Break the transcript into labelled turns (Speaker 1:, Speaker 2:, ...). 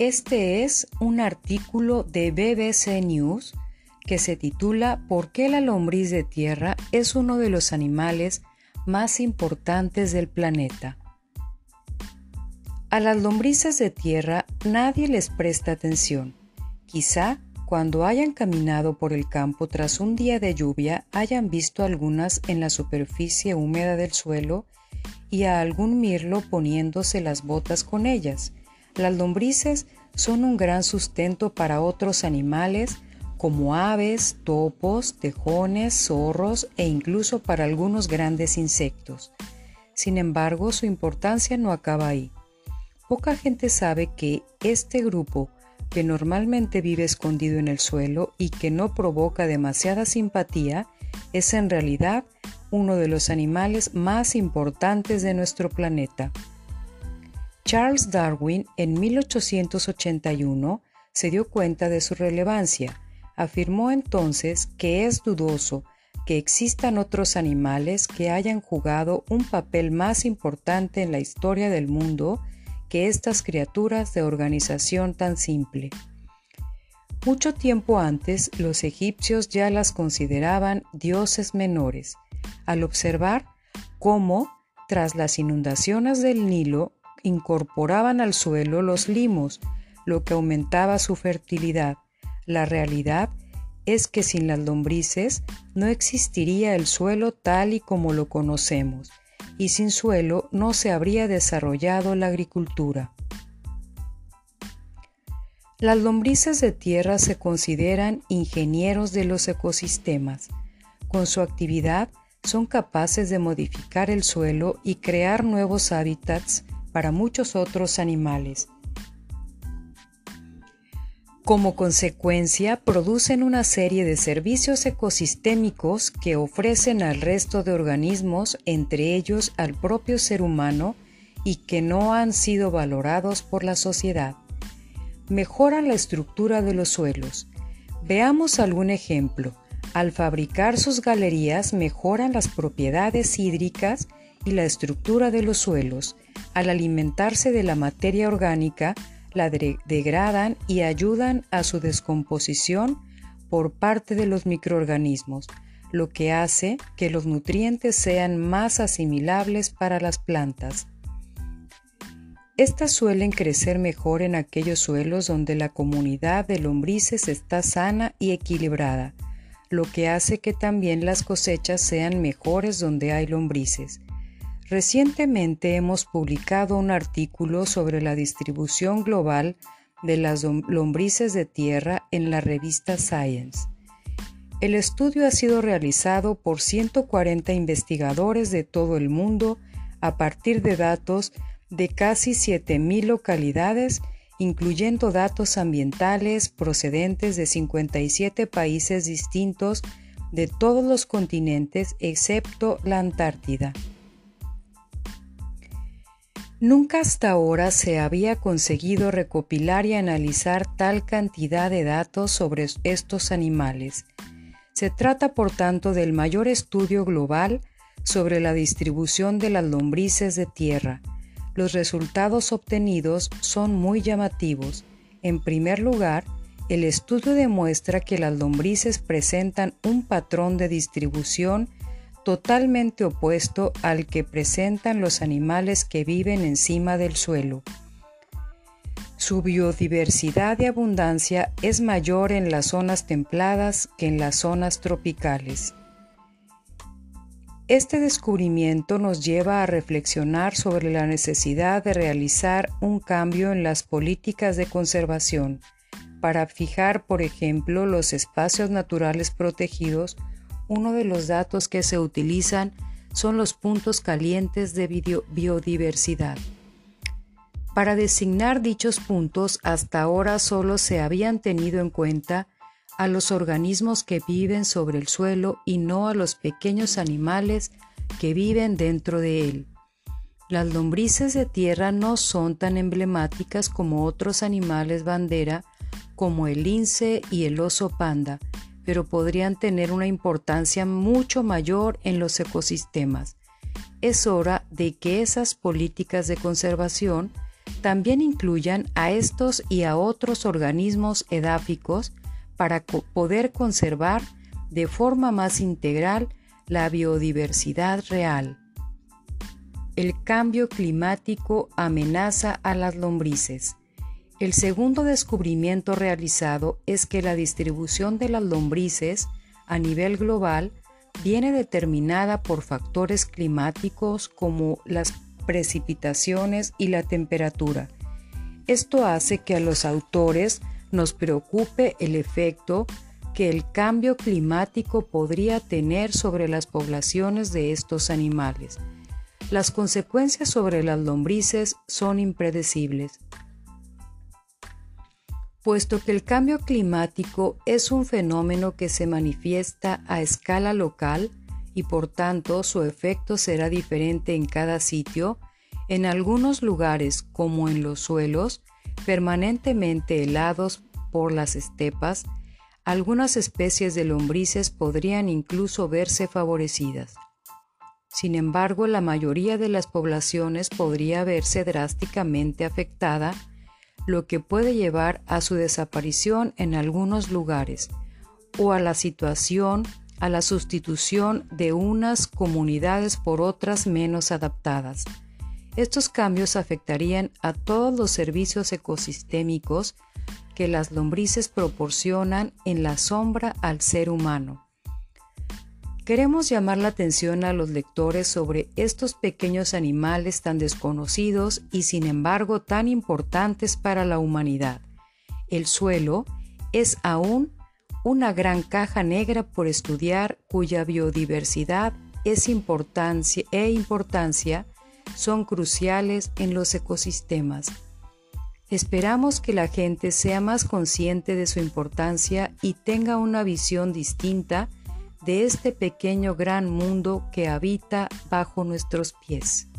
Speaker 1: Este es un artículo de BBC News que se titula ¿Por qué la lombriz de tierra es uno de los animales más importantes del planeta? A las lombrices de tierra nadie les presta atención. Quizá cuando hayan caminado por el campo tras un día de lluvia hayan visto algunas en la superficie húmeda del suelo y a algún mirlo poniéndose las botas con ellas. Las lombrices son un gran sustento para otros animales como aves, topos, tejones, zorros e incluso para algunos grandes insectos. Sin embargo, su importancia no acaba ahí. Poca gente sabe que este grupo, que normalmente vive escondido en el suelo y que no provoca demasiada simpatía, es en realidad uno de los animales más importantes de nuestro planeta. Charles Darwin en 1881 se dio cuenta de su relevancia. Afirmó entonces que es dudoso que existan otros animales que hayan jugado un papel más importante en la historia del mundo que estas criaturas de organización tan simple. Mucho tiempo antes, los egipcios ya las consideraban dioses menores al observar cómo, tras las inundaciones del Nilo, incorporaban al suelo los limos, lo que aumentaba su fertilidad. La realidad es que sin las lombrices no existiría el suelo tal y como lo conocemos, y sin suelo no se habría desarrollado la agricultura. Las lombrices de tierra se consideran ingenieros de los ecosistemas. Con su actividad son capaces de modificar el suelo y crear nuevos hábitats para muchos otros animales. Como consecuencia, producen una serie de servicios ecosistémicos que ofrecen al resto de organismos, entre ellos al propio ser humano, y que no han sido valorados por la sociedad. Mejoran la estructura de los suelos. Veamos algún ejemplo. Al fabricar sus galerías mejoran las propiedades hídricas y la estructura de los suelos. Al alimentarse de la materia orgánica, la degradan y ayudan a su descomposición por parte de los microorganismos, lo que hace que los nutrientes sean más asimilables para las plantas. Estas suelen crecer mejor en aquellos suelos donde la comunidad de lombrices está sana y equilibrada lo que hace que también las cosechas sean mejores donde hay lombrices. Recientemente hemos publicado un artículo sobre la distribución global de las lombrices de tierra en la revista Science. El estudio ha sido realizado por 140 investigadores de todo el mundo a partir de datos de casi 7.000 localidades incluyendo datos ambientales procedentes de 57 países distintos de todos los continentes excepto la Antártida. Nunca hasta ahora se había conseguido recopilar y analizar tal cantidad de datos sobre estos animales. Se trata, por tanto, del mayor estudio global sobre la distribución de las lombrices de tierra, los resultados obtenidos son muy llamativos. En primer lugar, el estudio demuestra que las lombrices presentan un patrón de distribución totalmente opuesto al que presentan los animales que viven encima del suelo. Su biodiversidad y abundancia es mayor en las zonas templadas que en las zonas tropicales. Este descubrimiento nos lleva a reflexionar sobre la necesidad de realizar un cambio en las políticas de conservación para fijar, por ejemplo, los espacios naturales protegidos. Uno de los datos que se utilizan son los puntos calientes de biodiversidad. Para designar dichos puntos, hasta ahora solo se habían tenido en cuenta a los organismos que viven sobre el suelo y no a los pequeños animales que viven dentro de él. Las lombrices de tierra no son tan emblemáticas como otros animales bandera como el lince y el oso panda, pero podrían tener una importancia mucho mayor en los ecosistemas. Es hora de que esas políticas de conservación también incluyan a estos y a otros organismos edáficos para poder conservar de forma más integral la biodiversidad real. El cambio climático amenaza a las lombrices. El segundo descubrimiento realizado es que la distribución de las lombrices a nivel global viene determinada por factores climáticos como las precipitaciones y la temperatura. Esto hace que a los autores nos preocupe el efecto que el cambio climático podría tener sobre las poblaciones de estos animales. Las consecuencias sobre las lombrices son impredecibles. Puesto que el cambio climático es un fenómeno que se manifiesta a escala local y por tanto su efecto será diferente en cada sitio, en algunos lugares como en los suelos permanentemente helados por las estepas, algunas especies de lombrices podrían incluso verse favorecidas. Sin embargo, la mayoría de las poblaciones podría verse drásticamente afectada, lo que puede llevar a su desaparición en algunos lugares o a la situación, a la sustitución de unas comunidades por otras menos adaptadas. Estos cambios afectarían a todos los servicios ecosistémicos que las lombrices proporcionan en la sombra al ser humano. Queremos llamar la atención a los lectores sobre estos pequeños animales tan desconocidos y sin embargo tan importantes para la humanidad. El suelo es aún una gran caja negra por estudiar cuya biodiversidad es importancia e importancia son cruciales en los ecosistemas. Esperamos que la gente sea más consciente de su importancia y tenga una visión distinta de este pequeño gran mundo que habita bajo nuestros pies.